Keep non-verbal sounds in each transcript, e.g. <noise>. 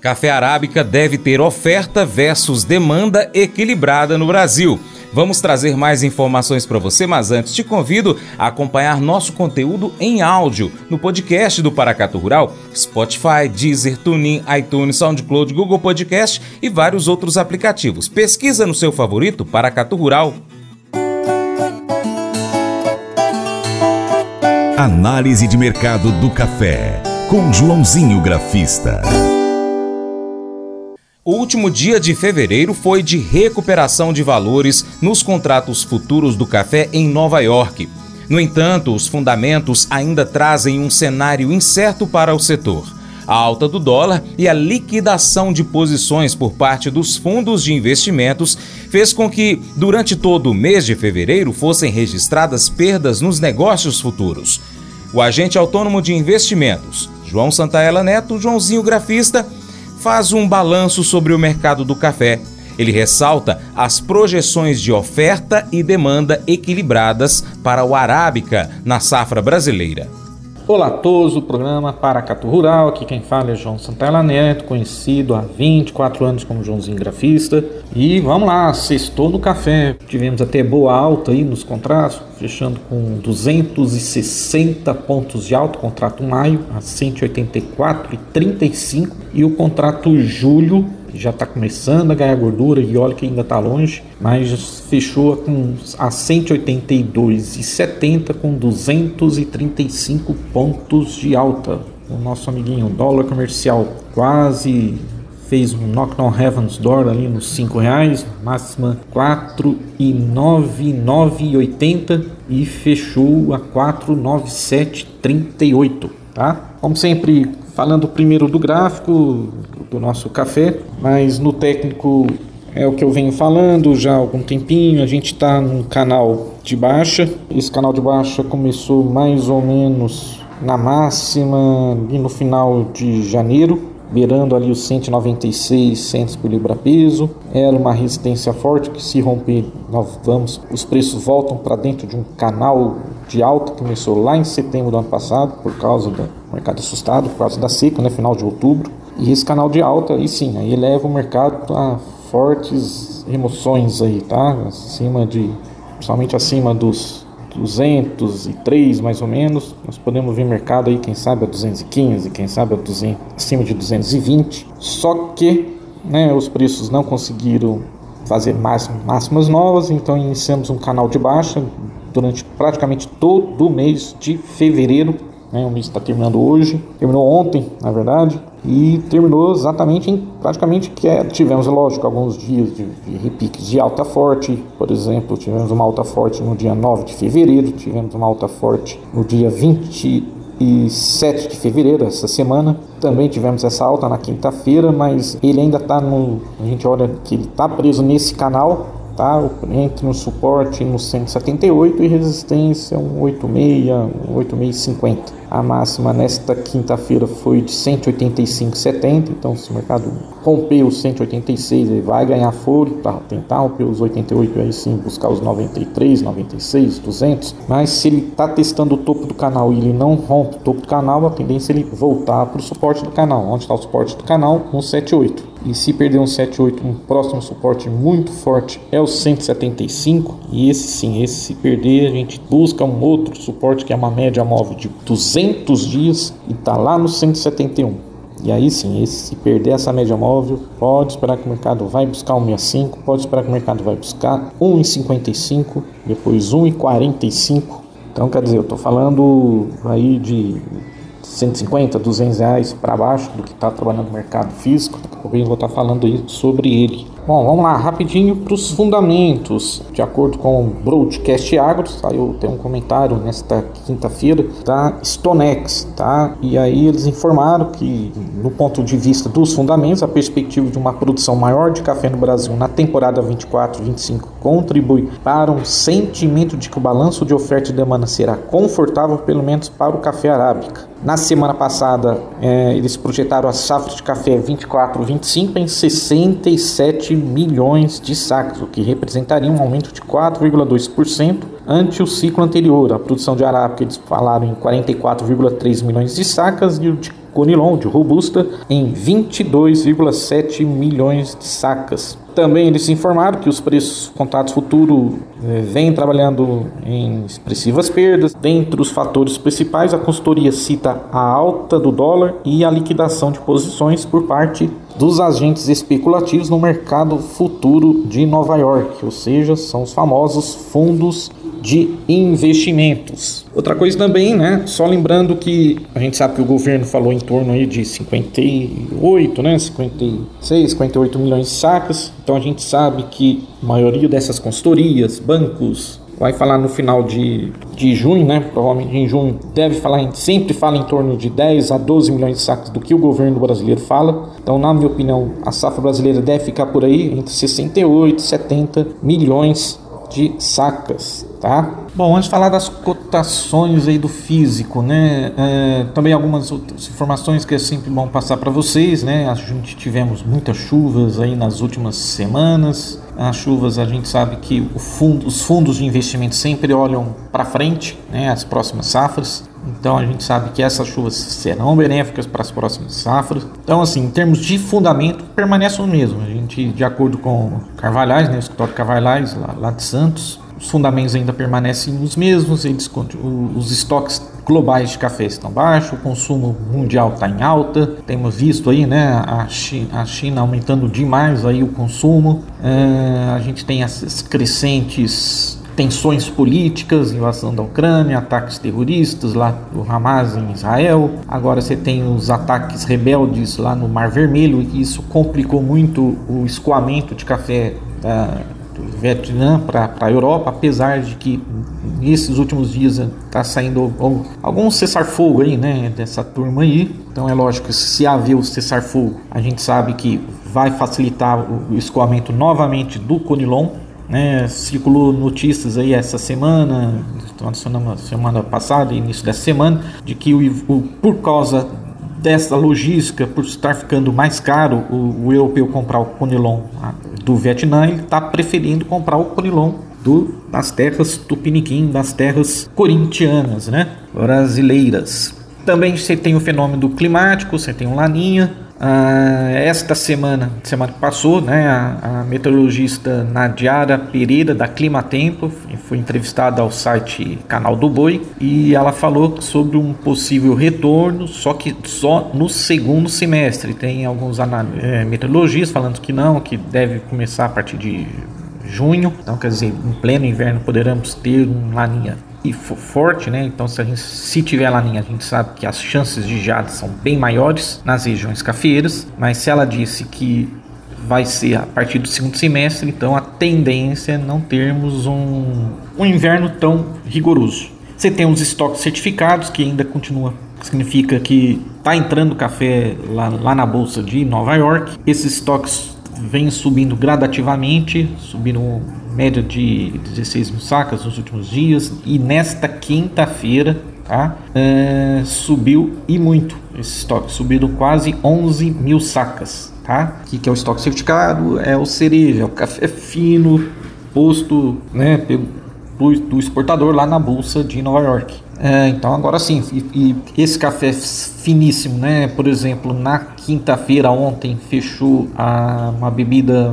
Café arábica deve ter oferta versus demanda equilibrada no Brasil. Vamos trazer mais informações para você, mas antes te convido a acompanhar nosso conteúdo em áudio no podcast do Paracato Rural, Spotify, Deezer, TuneIn, iTunes, SoundCloud, Google Podcast e vários outros aplicativos. Pesquisa no seu favorito Paracato Rural. Análise de mercado do café com Joãozinho Grafista. O último dia de fevereiro foi de recuperação de valores nos contratos futuros do café em Nova York. No entanto, os fundamentos ainda trazem um cenário incerto para o setor. A alta do dólar e a liquidação de posições por parte dos fundos de investimentos fez com que, durante todo o mês de fevereiro, fossem registradas perdas nos negócios futuros. O agente autônomo de investimentos, João Santaella Neto, Joãozinho Grafista, faz um balanço sobre o mercado do café. Ele ressalta as projeções de oferta e demanda equilibradas para o arábica na safra brasileira. Olá a todos, o programa Paracato Rural, aqui quem fala é João Santana Neto, conhecido há 24 anos como Joãozinho Grafista. E vamos lá, sextou no café, tivemos até boa alta aí nos contratos, fechando com 260 pontos de alta, contrato maio a 184,35 e o contrato julho já está começando a ganhar gordura e olha que ainda está longe, mas fechou com a 182,70 com 235 pontos de alta. O nosso amiguinho dólar comercial quase fez um knock on heaven's door ali nos 5 reais, máxima 4,9980 e fechou a 49738, tá? Como sempre, falando primeiro do gráfico do nosso café, mas no técnico é o que eu venho falando já há algum tempinho. A gente está no canal de baixa. Esse canal de baixa começou mais ou menos na máxima e no final de janeiro beirando ali os 196 centos por libra peso. Era uma resistência forte que se romper, nós vamos, os preços voltam para dentro de um canal de alta que começou lá em setembro do ano passado por causa do mercado assustado, por causa da seca, né, final de outubro. E esse canal de alta, aí sim, aí leva o mercado a fortes remoções aí, tá? Acima de, principalmente acima dos 203 mais ou menos. Nós podemos ver mercado aí, quem sabe a 215, quem sabe a 200, acima de 220. Só que né, os preços não conseguiram fazer máximas novas, então iniciamos um canal de baixa durante praticamente todo o mês de fevereiro. Né, o mês está terminando hoje, terminou ontem, na verdade e terminou exatamente em praticamente que é, tivemos lógico alguns dias de, de, repiques de alta forte, por exemplo, tivemos uma alta forte no dia 9 de fevereiro, tivemos uma alta forte no dia 27 de fevereiro, essa semana. Também tivemos essa alta na quinta-feira, mas ele ainda está no. A gente olha que ele está preso nesse canal tá? entre no suporte no 178 e resistência um 86, um 8650. A máxima nesta quinta-feira foi de 185,70, então se o mercado romper os 186, ele vai ganhar fôlego para tentar romper os 88 e aí sim buscar os 93, 96, 200. Mas se ele está testando o topo do canal e ele não rompe o topo do canal, a tendência é ele voltar para o suporte do canal. Onde está o suporte do canal? 178. E se perder um 78, um próximo suporte muito forte é o 175. E esse sim, esse se perder, a gente busca um outro suporte que é uma média móvel de 200 dias e está lá no 171. E aí sim, esse, se perder essa média móvel, pode esperar que o mercado vai buscar 1,65, pode esperar que o mercado vai buscar 1,55, depois 1,45. Então, quer dizer, eu estou falando aí de 150, 200 reais para baixo do que está trabalhando no mercado físico. Eu vou estar falando sobre ele. Bom, vamos lá, rapidinho para os fundamentos. De acordo com o Broadcast Agro, saiu tem um comentário nesta quinta-feira da Stonex, tá? E aí eles informaram que, no ponto de vista dos fundamentos, a perspectiva de uma produção maior de café no Brasil na temporada 24-25 contribui para um sentimento de que o balanço de oferta e demanda será confortável, pelo menos para o café arábica. Na semana passada, é, eles projetaram a safra de café 24-25 em 67 milhões de sacas, o que representaria um aumento de 4,2% ante o ciclo anterior. A produção de arábica eles falaram em 44,3 milhões de sacas e o de Conilon de Robusta em 22,7 milhões de sacas. Também eles informaram que os preços contratos futuro eh, vêm trabalhando em expressivas perdas. Dentre os fatores principais, a consultoria cita a alta do dólar e a liquidação de posições por parte dos agentes especulativos no mercado futuro de Nova York, ou seja, são os famosos fundos de investimentos. Outra coisa também, né? Só lembrando que a gente sabe que o governo falou em torno aí de 58, né? 56, 58 milhões de sacas. Então a gente sabe que a maioria dessas consultorias, bancos, vai falar no final de, de junho, né? Provavelmente em junho deve falar, em, sempre fala em torno de 10 a 12 milhões de sacos do que o governo brasileiro fala. Então, na minha opinião, a safra brasileira deve ficar por aí entre 68 e 70 milhões de sacas, tá? Bom, antes de falar das cotações aí do físico, né? É, também algumas outras informações que é sempre bom passar para vocês, né? A gente tivemos muitas chuvas aí nas últimas semanas. As chuvas, a gente sabe que fundo, os fundos de investimento sempre olham para frente, né? As próximas safras. Então a gente sabe que essas chuvas serão benéficas para as próximas safras. Então, assim, em termos de fundamento, permanece o mesmo. A gente, de acordo com Carvalhais, né, o escritório Carvalhais, lá, lá de Santos, os fundamentos ainda permanecem os mesmos, eles, os estoques globais de café estão baixos, o consumo mundial está em alta, temos visto aí né, a, China, a China aumentando demais aí o consumo, é, a gente tem essas crescentes tensões políticas, invasão da Ucrânia, ataques terroristas lá do Hamas em Israel. Agora você tem os ataques rebeldes lá no Mar Vermelho e isso complicou muito o escoamento de café da, do Vietnã para a Europa, apesar de que nesses últimos dias está saindo algum cessar-fogo aí, né, dessa turma aí. Então é lógico se haver o cessar-fogo, a gente sabe que vai facilitar o escoamento novamente do Conilon, né, circulou notícias aí essa semana, semana, semana passada, início dessa semana, de que o, o, por causa dessa logística, por estar ficando mais caro o, o europeu comprar o conilon do Vietnã, ele está preferindo comprar o conilon do, das terras tupiniquim, das terras corintianas, né, brasileiras. Também você tem o fenômeno climático, você tem o laninha, ah, esta semana, semana que passou, né, a, a, meteorologista Nadiara Pereira da Climatempo foi entrevistada ao site Canal do Boi e ela falou sobre um possível retorno, só que só no segundo semestre. Tem alguns é, meteorologistas falando que não, que deve começar a partir de junho. Então, quer dizer, em pleno inverno poderemos ter um laninha e forte, né? Então, se a gente se tiver laninha, a gente sabe que as chances de geada são bem maiores nas regiões cafeeiras. Mas se ela disse que vai ser a partir do segundo semestre, então a tendência é não termos um, um inverno tão rigoroso. Você tem os estoques certificados, que ainda continua, significa que está entrando café lá, lá na bolsa de Nova York. Esses estoques vêm subindo gradativamente, subindo média de 16 mil sacas nos últimos dias e nesta quinta-feira tá, é, subiu e muito esse estoque, subiram quase 11 mil sacas. Tá? O que, é o estoque certificado? É o cereja, é o café fino posto né, pelo, do exportador lá na bolsa de Nova York. É, então agora sim, e, e, esse café finíssimo, né? Por exemplo, na quinta-feira ontem fechou a, uma bebida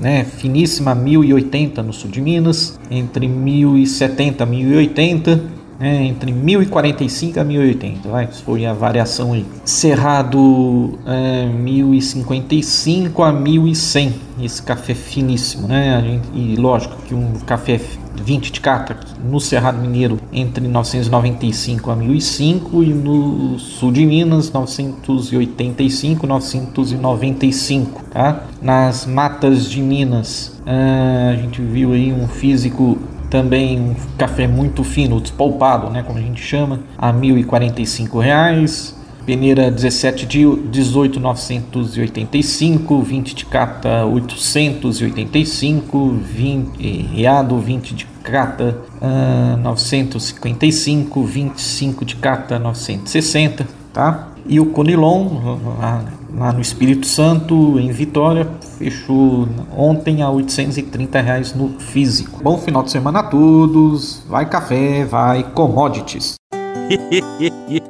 né, finíssima 1080 no sul de Minas, entre 1070 e 1080, né, entre 1045 a 1080, vai, foi a variação aí. Cerrado é, 1055 a 1100, esse café finíssimo, né, gente, e lógico que um café 20 de cata no Cerrado Mineiro entre 995 a 1005 e no sul de Minas 985 995 tá nas matas de Minas uh, a gente viu aí um físico também um café muito fino, despolpado, né, como a gente chama, a 1.045 reais. Peneira 17 de 18 985, 20 de cata 885, 20, reado 20 de cata uh, 955, 25 de cata 960, tá? E o Conilon lá, lá, no Espírito Santo, em Vitória, fechou ontem a 830 reais no físico. Bom final de semana a todos, vai café, vai commodities. <laughs>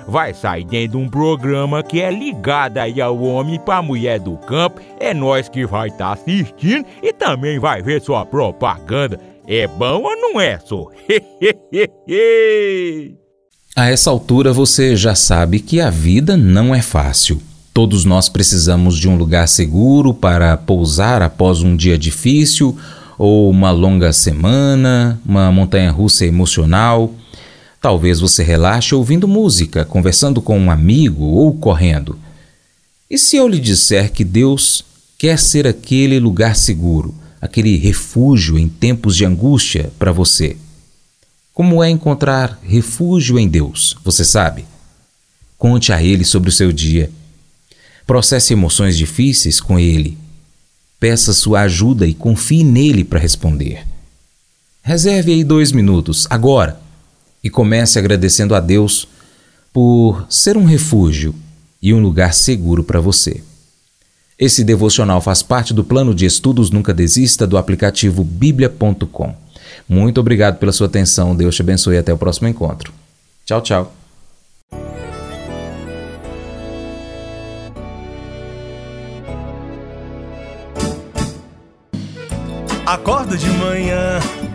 vai sair dentro de um programa que é ligado aí ao homem para mulher do campo. É nós que vai estar tá assistindo e também vai ver sua propaganda. É bom ou não é, só? <laughs> A essa altura você já sabe que a vida não é fácil. Todos nós precisamos de um lugar seguro para pousar após um dia difícil ou uma longa semana, uma montanha russa emocional. Talvez você relaxe ouvindo música, conversando com um amigo ou correndo. E se eu lhe disser que Deus quer ser aquele lugar seguro, aquele refúgio em tempos de angústia para você? Como é encontrar refúgio em Deus? Você sabe? Conte a Ele sobre o seu dia. Processe emoções difíceis com Ele. Peça sua ajuda e confie nele para responder. Reserve aí dois minutos, agora, e comece agradecendo a Deus por ser um refúgio e um lugar seguro para você. Esse devocional faz parte do plano de estudos Nunca Desista do aplicativo bíblia.com. Muito obrigado pela sua atenção. Deus te abençoe e até o próximo encontro. Tchau, tchau. Acordo de manhã